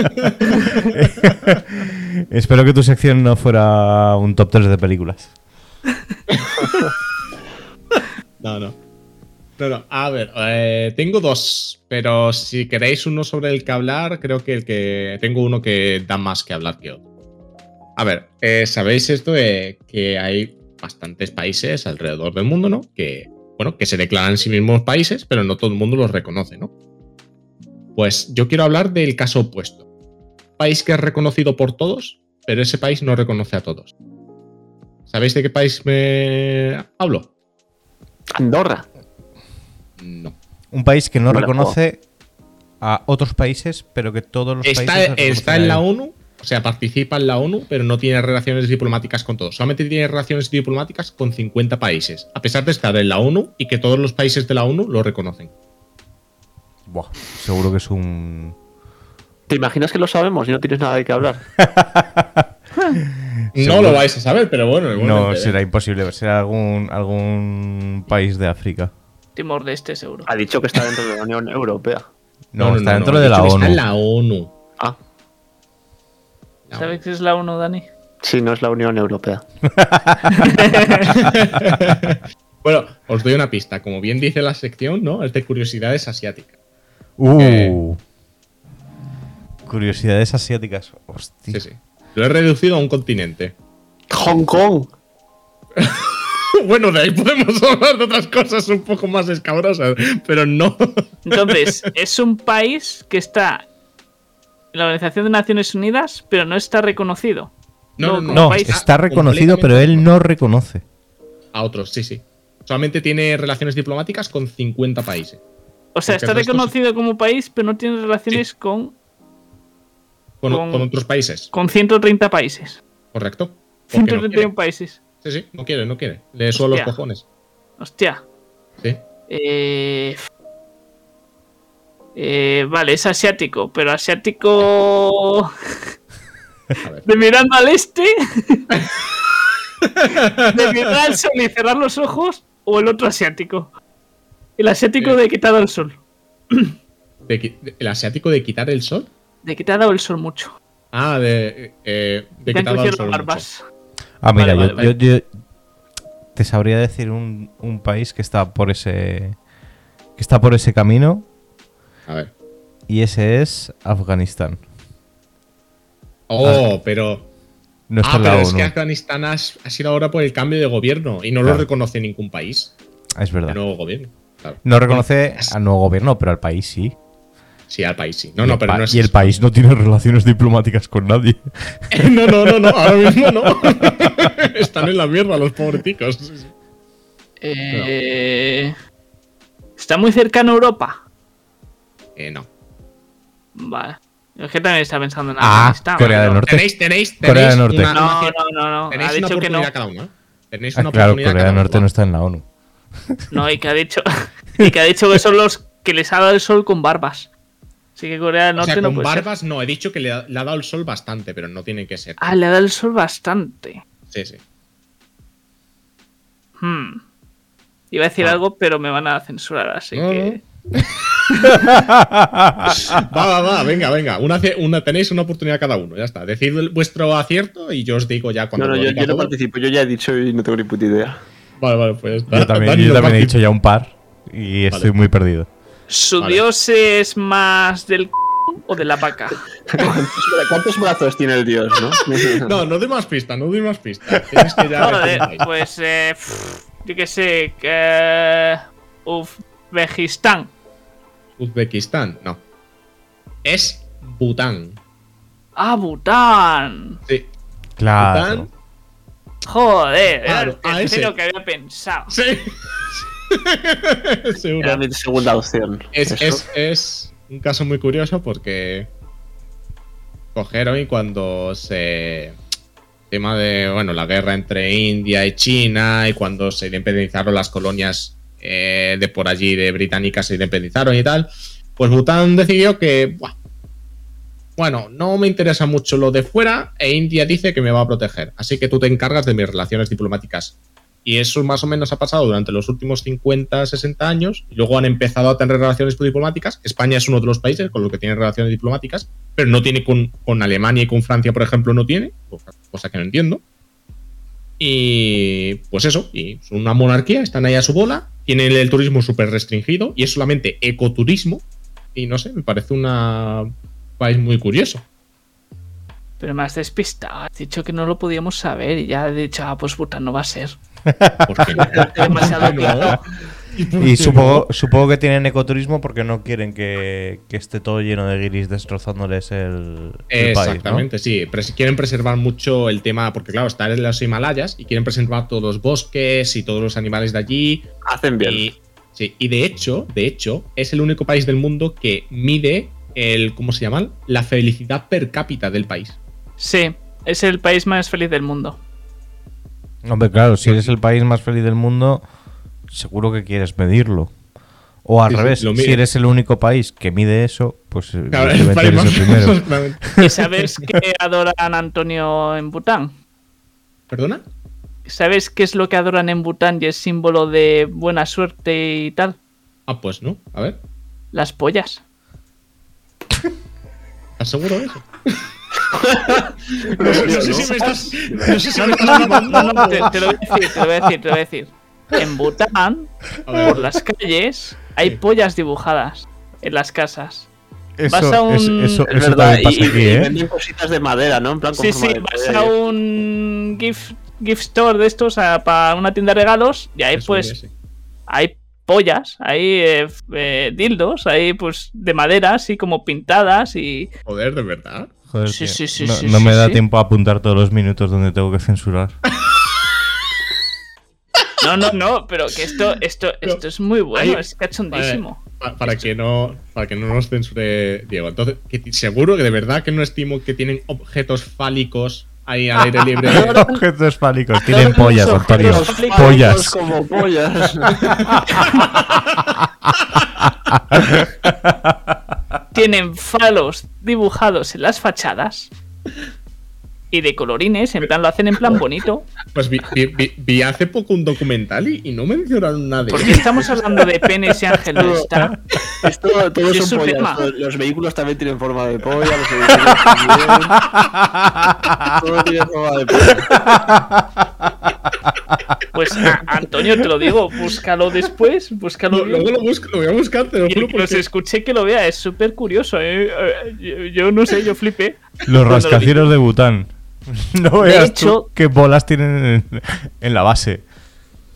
Espero que tu sección no fuera un top 3 de películas. No, no. No. A ver, eh, tengo dos, pero si queréis uno sobre el que hablar, creo que el que tengo uno que da más que hablar que otro. A ver, eh, sabéis esto de que hay bastantes países alrededor del mundo, ¿no? Que, bueno, que se declaran sí mismos países, pero no todo el mundo los reconoce, ¿no? Pues yo quiero hablar del caso opuesto. País que es reconocido por todos, pero ese país no reconoce a todos. ¿Sabéis de qué país me hablo? Andorra. No. Un país que no reconoce a otros países, pero que todos los Está, países. está en la. ONU, o sea, participa en la ONU, pero no tiene relaciones diplomáticas con todos. Solamente tiene relaciones diplomáticas con 50 países, a pesar de estar en la ONU y que todos los países de la ONU lo reconocen. Buah, seguro que es un. ¿Te imaginas que lo sabemos y no tienes nada de qué hablar? No Seguro. lo vais a saber, pero bueno. No, ¿eh? será imposible. Será algún, algún país de África. Timor de Este, seguro. Ha dicho que está dentro de la Unión Europea. No, está dentro de la ONU. Está en la ONU. Ah, ¿Sabes qué es la 1, Dani? sí, no es la Unión Europea. Bueno, os doy una pista. Como bien dice la sección, ¿no? Es de curiosidades asiáticas. Uh. Curiosidades asiáticas. Hostia. Sí, sí. Lo he reducido a un continente. Hong Kong. bueno, de ahí podemos hablar de otras cosas un poco más escabrosas, pero no. Entonces, es un país que está en la Organización de Naciones Unidas, pero no está reconocido. No, no, no. No, está reconocido, pero él no reconoce. A otros, sí, sí. Solamente tiene relaciones diplomáticas con 50 países. O sea, está reconocido como país, pero no tiene relaciones con, Con, Con- con otros países, con 130 países. ¿correcto? Porque no 131 quiere. países. Sí, sí, no quiere, no quiere. Le suelo los cojones. Hostia. Sí. Eh, eh, vale, es asiático, pero asiático de mirando al este, de mirar al sol y cerrar los ojos, o el otro asiático. El asiático Eh. de dado el sol. De ¿El asiático de quitar el sol? De que te ha dado el sol mucho. Ah, de, eh, de Te quitar el sol. las mucho. Ah, mira, Vale, yo, vale, yo- yo te sabría decir un, un país que está por ese. que está por ese camino. A ver. Y ese es Afganistán. Oh, pero. No está ah, pero es que Afganistán ha, sido ahora por el cambio de gobierno y no Claro. lo reconoce ningún país. Es El verdad. nuevo gobierno. Claro. No reconoce al nuevo gobierno, pero al país sí. Sí, al país sí. No, Y no, el pero no es. Y el eso. país no tiene relaciones diplomáticas con nadie. no, no, no, no, ahora mismo no. Están en la mierda los pobreticos. Sí, sí. Eh, Está muy cercano a Europa. Eh, no. Vale. Es que también está pensando en Ah. Corea del Norte. Tenéis, tenéis, Corea del Norte. una, No, no, no, no. tenéis Ha una dicho que no. oportunidad cada uno. ¿eh? Tenéis Ah, una claro, oportunidad Corea del uno. Norte no está en la ONU. No, y que ha dicho. y que ha dicho que son los que les ha dado el sol con barbas. Así que Corea del O Norte sea, no con puede ser. barbas no, he dicho que le ha, le ha dado el sol bastante, pero no tiene que ser. Ah, le ha dado el sol bastante. Sí, sí. Hmm. Iba a decir Ah. algo, pero me van a censurar, así No, que. Va, va, va, venga, venga. Una, tenéis una oportunidad cada uno, ya está. Decid el- vuestro acierto y yo os digo ya cuando No, no, lo yo, no participo. Yo ya he dicho y no tengo ni puta idea. Vale, vale, pues. Yo también, yo he dicho ya un par. Y estoy muy perdido. ¿Su Vale. dios es más del c o de la vaca? ¿Cuántos, brazos tiene el dios, no? No, no doy más pistas, no doy más pistas. Tienes que ya Joder, pues, eh, pff, yo qué sé, que. Uzbekistán. Uzbekistán, no. Es Bután. Ah, Bután. Sí. Claro. Bután. Joder, era Claro, el a tercero que había pensado. Sí. Seguro. Era mi segunda opción. Es, es, es un caso muy curioso porque cogieron y cuando se tema de bueno la guerra entre India y China y cuando se independizaron las colonias eh, de por allí de británicas se independizaron y tal pues Bután decidió que buah, bueno no me interesa mucho lo de fuera e India dice que me va a proteger así que tú te encargas de mis relaciones diplomáticas y eso más o menos ha pasado durante los últimos 50, 60 años. Y luego han empezado a tener relaciones diplomáticas. España es uno de los países con los que tiene relaciones diplomáticas, pero no tiene con, con Alemania y con Francia, por ejemplo, no tiene, cosa que no entiendo. Y pues eso, y son una monarquía, están ahí a su bola, tienen el turismo súper restringido y es solamente ecoturismo. Y no sé, me parece una- un país muy curioso. Pero me has despistado. Has dicho que no lo podíamos saber y ya he dicho, ah, pues Bután no va a ser. Porque Demasiado claro. Y supongo, supongo que tienen ecoturismo porque no quieren que, que esté todo lleno de guiris destrozándoles el, el país, ¿no? Exactamente, sí. Pres- quieren preservar mucho el tema, porque claro, están en los Himalayas y quieren preservar todos los bosques y todos los animales de allí. Hacen bien. Y, sí, y de hecho, de hecho, es el único país del mundo que mide el, ¿cómo se llama? La felicidad per cápita del país. Sí, es el país más feliz del mundo. Hombre, claro, si eres el país más feliz del mundo, seguro que quieres medirlo. O al Sí, revés, si eres el único país que mide eso, pues eh, Claro, el país más primero. ¿Y sabes que adoran a Antonio en Bután? ¿Perdona? ¿Sabes qué es lo que adoran en Bután y es símbolo de buena suerte y tal? Ah, pues no. A ver. Las pollas. ¿Estás seguro de eso? No, No sé si me estás. No sé si me estás no, no, no, no, te, te lo voy a decir, te lo voy a decir, te lo voy a decir. En Bután, por las calles, hay Sí. pollas dibujadas en las casas. Eso, Vas a un- es- eso, Es eso verdad, también pasa y, aquí, y ¿eh? venden cositas de madera, ¿no? En plan, con Sí, sí, de vas a un gift, gift store de estos a- para una tienda de regalos y ahí Eso, pues hay pollas, hay eh, eh, dildos, hay pues de madera así como pintadas y Joder, de verdad. Joder, Sí, tío, sí, sí, no, sí, no sí, me da sí. tiempo a apuntar todos los minutos donde tengo que censurar. no, no, no, pero que esto esto Pero- esto es muy bueno, Ahí- es cachondísimo. Pa- Para que no para que no nos censure Diego. Entonces, que seguro que de verdad que no estimo que tienen objetos fálicos ahí al aire libre. Objetos fálicos, tienen pollas, Antonio. Pollas. como pollas. Tienen falos dibujados en las fachadas y de colorines, en plan lo hacen en plan bonito. Pues vi, vi- vi- vi hace poco un documental y, y no mencionaron nada de Porque estamos hablando de penes y Ángel no está. Esto, todo Es son un pollas. tema. Todo- Los vehículos también tienen forma de polla. Los edificios también. Todo tiene forma de polla. Pues a- Antonio, te lo digo, búscalo después, búscalo. Luego lo, busco, lo voy a buscar, te lo juro porque- escuche que lo vea, es súper curioso, ¿eh? Eh, Yo, yo no sé, yo flipé. Los lo rascacielos de Bután. No De veas hecho- tú qué bolas tienen en, en la base.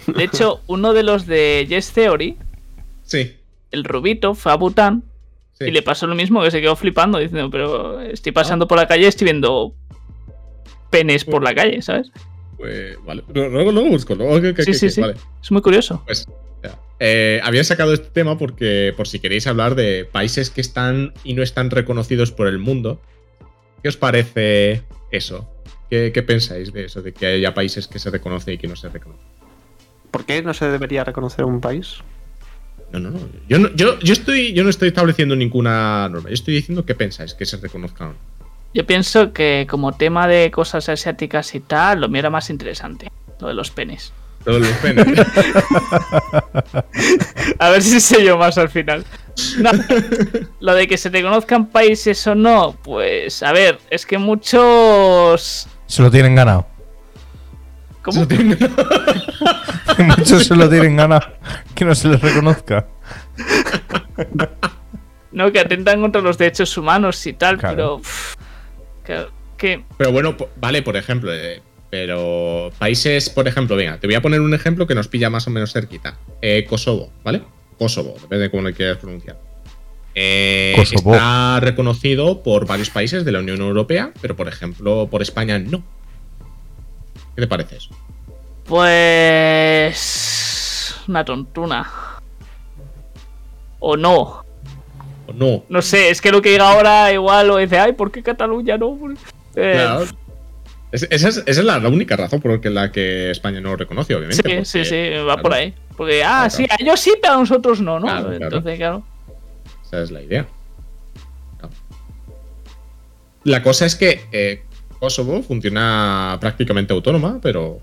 De hecho, uno de los de Yes Theory, Sí. el Rubito, fue a Bután sí. y le pasó lo mismo, que se quedó flipando, diciendo, pero estoy pasando por la calle, estoy viendo penes por la calle, ¿sabes? Pues, vale. Luego, luego lo busco. Luego, Sí, sí, que- sí. Vale. Es muy curioso. Pues, ya. Eh, había sacado este tema porque, por si queréis hablar de países que están y no están reconocidos por el mundo. ¿Qué os parece eso? ¿Qué, qué pensáis de eso? De que haya países que se reconocen y que no se reconocen. ¿Por qué no se debería reconocer un país? No, no, no. Yo no, yo, yo, estoy, yo no estoy estableciendo ninguna norma. Yo estoy diciendo qué pensáis que se reconozcan. o no. Yo pienso que como tema de cosas asiáticas y tal, lo mío era más interesante, lo de los penes. Todos los penes. A ver si sé yo más al final. No, lo de que se reconozcan países o no, pues a ver, es que muchos... Se lo tienen ganado. ¿Cómo? Muchos se lo tienen ganado. Que no se les reconozca. No, que atentan contra los derechos humanos y tal, Claro. pero... pff, que, que- Pero bueno, vale, por ejemplo, eh, pero países, por ejemplo, venga, te voy a poner un ejemplo que nos pilla más o menos cerquita. Eh, Kosovo, ¿vale? Kosovo, depende de cómo le quieras pronunciar. Eh, Kosovo. Está reconocido por varios países de la Unión Europea, pero por ejemplo, por España no. ¿Qué te parece eso? Pues... Una tontuna. O no. ¿O no? No sé, es que lo que diga ahora igual lo dice, ay, ¿por qué Cataluña no? Eh, Claro. Es- esa, es, esa es la, la única razón por la que España no lo reconoce, obviamente. Sí, porque- sí, sí, va claro, por ahí. Porque, ah, Claro. sí, a ellos sí, pero a nosotros no, ¿no? Claro, claro. Entonces, claro. Esa es la idea. La cosa es que eh, Kosovo funciona prácticamente autónoma, pero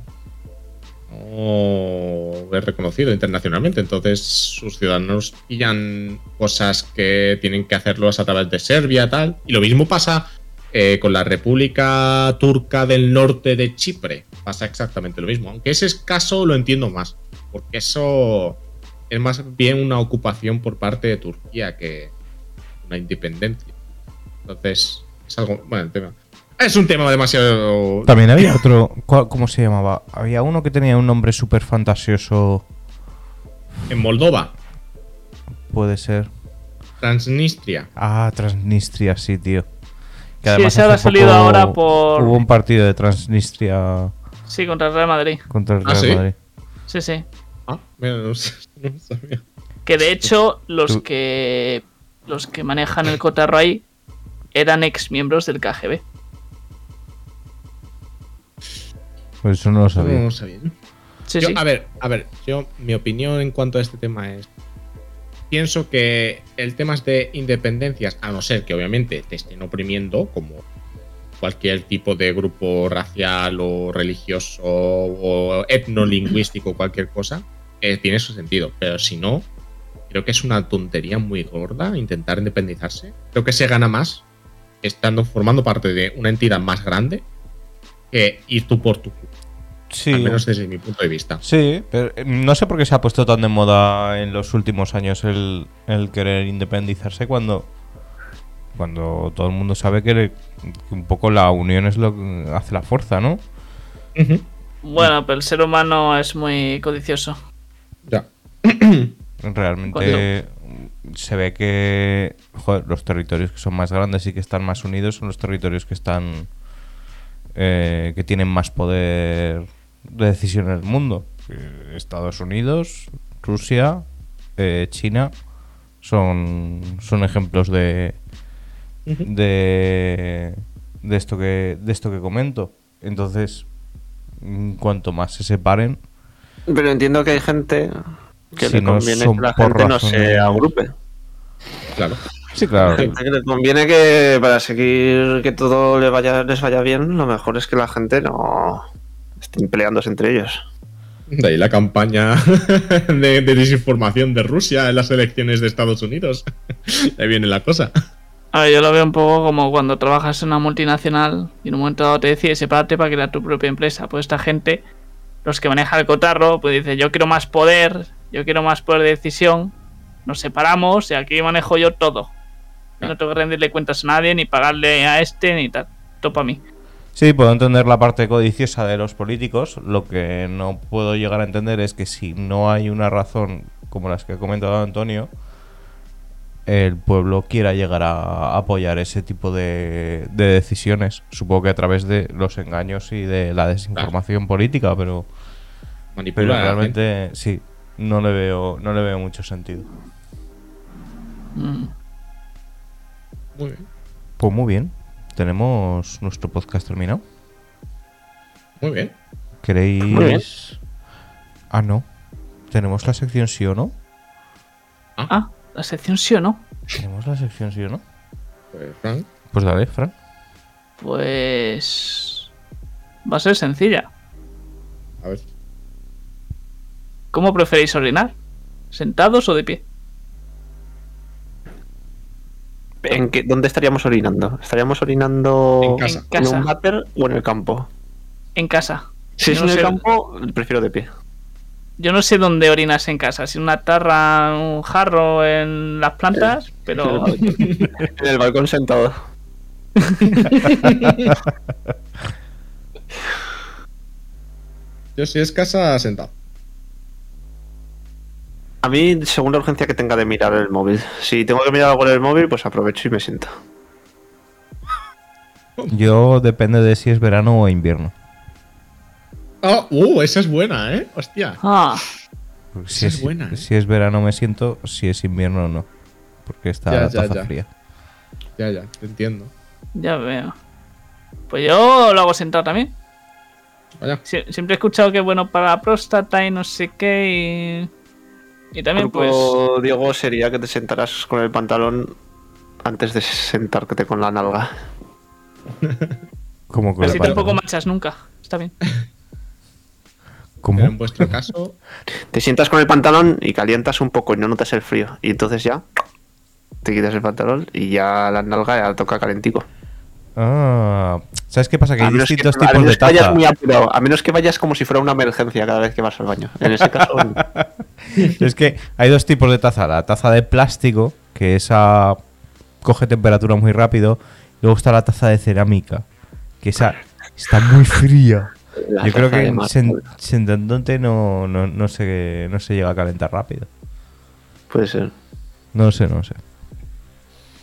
no es reconocido internacionalmente. Entonces sus ciudadanos pillan cosas que tienen que hacerlos a través de Serbia, tal. Y lo mismo pasa eh, con la República Turca del Norte de Chipre. Pasa exactamente lo mismo. Aunque ese caso lo entiendo más. Porque eso es más bien una ocupación por parte de Turquía que una independencia. Entonces, es algo. Bueno, el tema. Es un tema demasiado. También había otro. ¿cuál- ¿Cómo se llamaba? Había uno que tenía un nombre súper fantasioso. En Moldova, Puede ser. Transnistria. Ah, Transnistria, sí, tío. Que Sí, ese ahora hace ha salido ahora por- Hubo un partido de Transnistria Sí, contra el Real Madrid. contra el ¿Ah, Real sí? Madrid. Sí, sí. Ah, mira, no, sé, no sabía. Que de hecho, los Tú- que los que manejan el cotarro ahí eran ex miembros del KGB. Pues eso no lo sabía. No lo sabía. Sí, Yo, sí. A ver, a ver, yo, mi opinión en cuanto a este tema es. Pienso que el tema de independencias, a no ser que obviamente te estén oprimiendo, como cualquier tipo de grupo racial o religioso o etnolingüístico, cualquier cosa, eh, tiene su sentido. Pero si no, creo que es una tontería muy gorda intentar independizarse. Creo que se gana más estando formando parte de una entidad más grande que ir tú por tu. Sí. Al menos desde mi punto de vista. Sí, pero eh, no sé por qué se ha puesto tan de moda en los últimos años el, el querer independizarse cuando cuando todo el mundo sabe que, que un poco la unión es lo que hace la fuerza, ¿no? Bueno, pero el ser humano es muy codicioso. Ya. Realmente se ve que joder, los territorios que son más grandes y que están más unidos son los territorios que están eh, que tienen más poder de decisión en el mundo. Eh, Estados Unidos, Rusia, eh, China son, son ejemplos de, de de esto que de esto que comento. Entonces, mm, cuanto más se separen, Pero entiendo que hay gente que Si le no conviene que la gente no se agrupe. Claro. sí, claro. Gente que le conviene que para seguir que todo le vaya, les vaya bien, lo mejor es que la gente no estén peleándose entre ellos. De ahí la campaña de, de desinformación de Rusia en las elecciones de Estados Unidos. Ahí viene la cosa. A ver, yo lo veo un poco como cuando trabajas en una multinacional y en un momento dado te decides separarte para crear tu propia empresa. Pues esta gente, los que manejan el cotarro, pues dice, yo quiero más poder, yo quiero más poder de decisión, nos separamos y aquí manejo yo todo. Y No tengo que rendirle cuentas a nadie, ni pagarle a este, ni tal. Todo para mí. Sí, puedo entender la parte codiciosa de los políticos. Lo que no puedo llegar a entender es que si no hay una razón como las que ha comentado Antonio, el pueblo quiera llegar a apoyar ese tipo de, de decisiones. Supongo que a través de los engaños y de la desinformación política, pero, pero Manipular. a la gente. realmente sí, no le veo, no le veo mucho sentido. Mm. Muy bien. Pues muy bien, tenemos nuestro podcast terminado. Muy bien. ¿Queréis? Muy bien. Ah, no. Tenemos la sección sí o no. Ah, la sección sí o no. Tenemos la sección sí o no. Pues, Frank, Pues dale, Fran. Pues... Va a ser sencilla. a ver. ¿Cómo preferís orinar? ¿Sentados o de pie? ¿En qué, ¿Dónde estaríamos orinando? ¿Estaríamos orinando En casa. En un váter o en el campo? En casa. Si es en el sé- campo, prefiero de pie. Yo no sé dónde orinas en casa, si en una tarra, un jarro, en las plantas, pero En el balcón sentado. Yo si es casa sentado. A mí, según la urgencia que tenga de mirar el móvil. Si tengo que mirar algo en el móvil, pues aprovecho y me siento. Yo depende de si es verano o invierno. Ah, uh, esa es buena, ¿eh? Hostia. ah, Esa es buena, ¿eh? si es verano me siento, si es invierno no. Porque está Ya, la ya, taza ya. fría. Ya, ya, te entiendo. ya veo. Pues yo lo hago sentado también. Vaya. Sie- Siempre he escuchado que es bueno para la próstata y no sé qué y, y también pues Diego, sería que te sentaras con el pantalón antes de sentarte con la nalga. Como con así la tampoco manchas nunca. Está bien. ¿Cómo? Pero en vuestro caso, Te sientas con el pantalón y calientas un poco y no notas el frío. Y entonces ya te quitas el pantalón y ya la nalga ya toca calentico. Ah, ¿sabes qué pasa? Que hay que- distintos a tipos menos de que vayas taza. muy apurado, a menos que vayas como si fuera una emergencia cada vez que vas al baño. En ese caso, Es que hay dos tipos de taza. La taza de plástico, que esa coge temperatura muy rápido. Y luego está la taza de cerámica, que esa está muy fría. la Yo creo que sentándote no, no, no, se, no se llega a calentar rápido. Puede ser. No sé, no sé.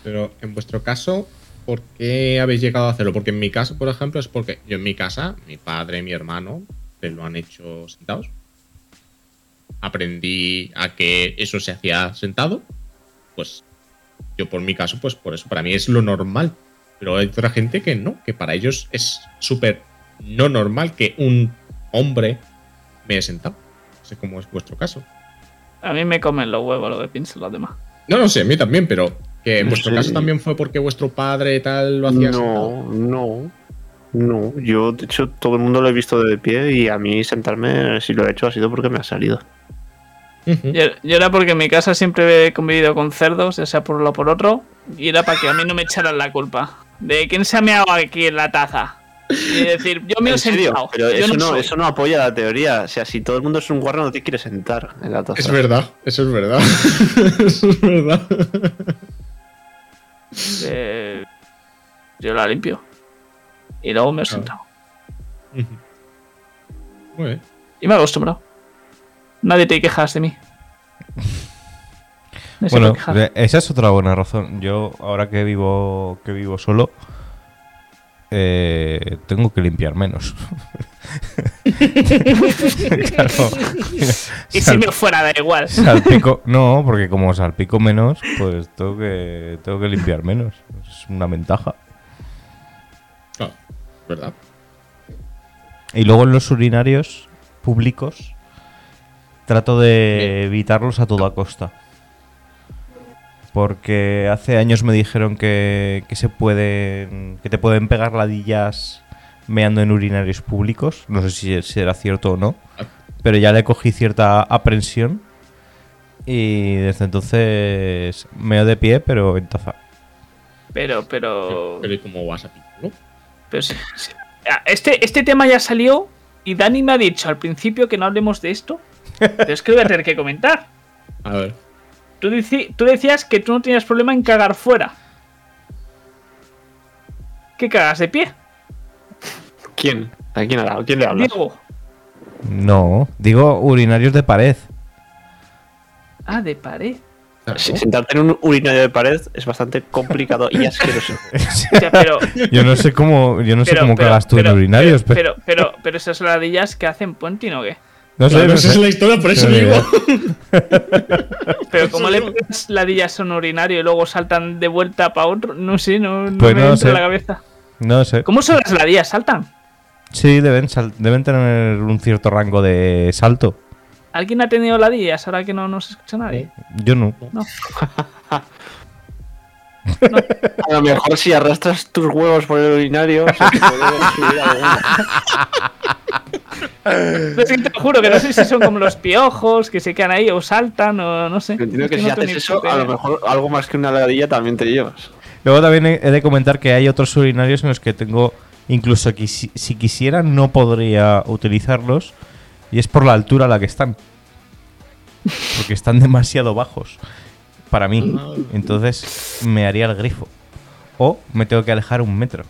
pero en vuestro caso, ¿por qué habéis llegado a hacerlo? Porque en mi caso, por ejemplo, es porque yo en mi casa, mi padre y mi hermano se lo han hecho sentados. Aprendí a que eso se hacía sentado. Pues Yo por mi caso, pues por eso, para mí es lo normal. Pero hay otra gente que no, que para ellos es súper no normal que un hombre me he sentado. No sé cómo es vuestro caso. A mí me comen los huevos lo que piensan los demás. No, no sé, a mí también, pero que en vuestro caso también fue porque vuestro padre tal lo hacía. No, no. No, yo de hecho todo el mundo lo he visto de pie y a mí sentarme, si lo he hecho, ha sido porque me ha salido. Yo, yo era porque en mi casa siempre he convivido con cerdos, ya sea por uno o por otro, y era para que a mí no me echaran la culpa. De quién se ha meado aquí en la taza. Y decir, yo me he sentado. Pero eso no eso no apoya la teoría. O sea, si todo el mundo es un guarro, no te quieres sentar en la taza. Es verdad, eso es verdad. eso es verdad. Eh, yo la limpio. Y luego me he Claro. sentado. Muy bien. Y me he acostumbrado. Nadie te quejas de mí. Bueno, esa es otra buena razón. Yo, ahora que vivo, que vivo solo, eh, tengo que limpiar menos. claro. y si me fuera, da igual. salpico, no, porque como salpico menos, pues tengo que, tengo que limpiar menos. Es una ventaja. Claro, ¿verdad? Y luego en los urinarios públicos trato de evitarlos a toda costa. Porque hace años me dijeron que, que se pueden. que te pueden pegar ladillas meando en urinarios públicos. No sé si será cierto o no. Pero ya le cogí cierta aprensión. Y desde entonces meo de pie, pero en taza. Pero, pero. Pero ¿y cómo vas a pintarlo? pero sí- sí. Ah, Este, este tema ya salió y Dani me ha dicho al principio que no hablemos de esto. Pero es que lo voy a tener que comentar. A ver. Tú, decías que tú no tenías problema en cagar fuera. ¿Qué cagas de pie? ¿Quién? ¿A quién, ¿A quién le hablas? Diego. No, digo urinarios de pared. Ah, de pared. Sí, Sentarte en un urinario de pared es bastante complicado y asqueroso. O sea, pero, Yo no sé cómo, yo no sé cómo pero- cagas tú pero- en urinarios, pero, pero, pero, pero esas ladillas que hacen puenting o qué. No sé, Claro, no esa es la historia, por eso No, digo. Pero como le pones ladillas a un urinario y luego saltan de vuelta para otro, no sé, no, no Pues me no entra sé. en la cabeza. No sé. ¿Cómo son las ladillas? ¿Saltan? Sí, deben, sal- deben tener un cierto rango de salto. ¿Alguien ha tenido ladillas ahora que no nos escucha nadie? Yo no. A lo mejor si arrastras tus huevos por el urinario, se te puede subir alguno. No te lo juro que no sé si son como los piojos que se quedan ahí o saltan o no sé. Entiendo Es que no si tengo haces eso, a lo mejor algo más que una ladilla también te llevas. Luego también he he de comentar que hay otros urinarios en los que tengo, incluso que si, si quisiera no podría utilizarlos, y es por la altura a la que están. Porque están demasiado bajos para mí. Entonces me haría el grifo. O me tengo que alejar un metro.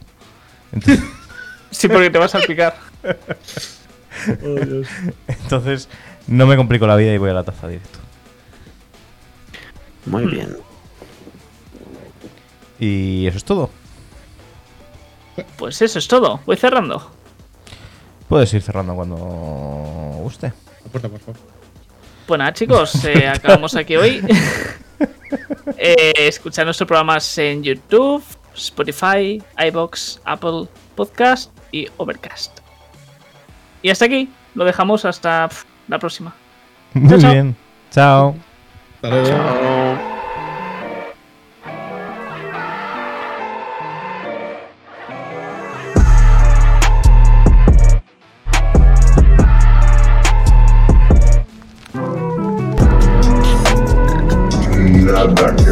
Entonces, Sí, porque te vas a picar. entonces no me complico la vida y voy a la taza directo. Muy bien. Y eso es todo. Pues eso es todo. Voy cerrando. Puedes ir cerrando cuando guste. La puerta, por favor. Pues nada, chicos, eh, acabamos aquí hoy. eh, escuchad nuestros programas en YouTube, Spotify, iBox, Apple Podcast y Overcast. Y hasta aquí, lo dejamos hasta la próxima. Muy chao. bien. Chao. Hasta luego. Chao. Nada que ver.